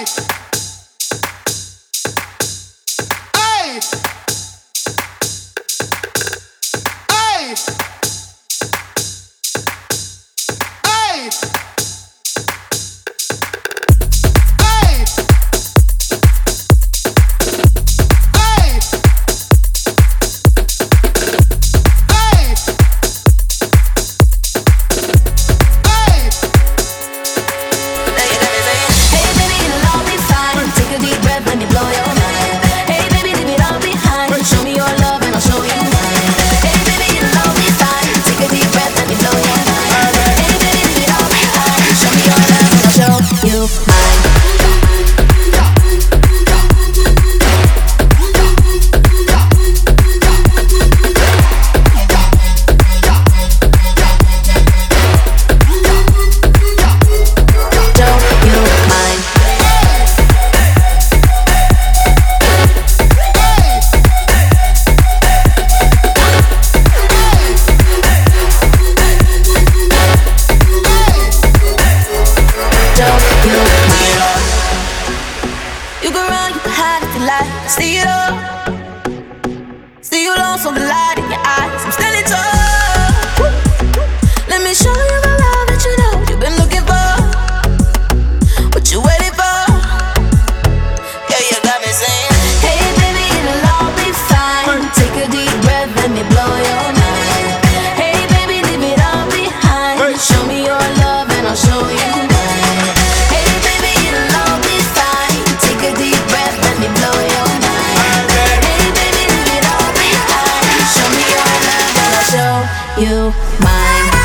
life. See you lost on the line. you mine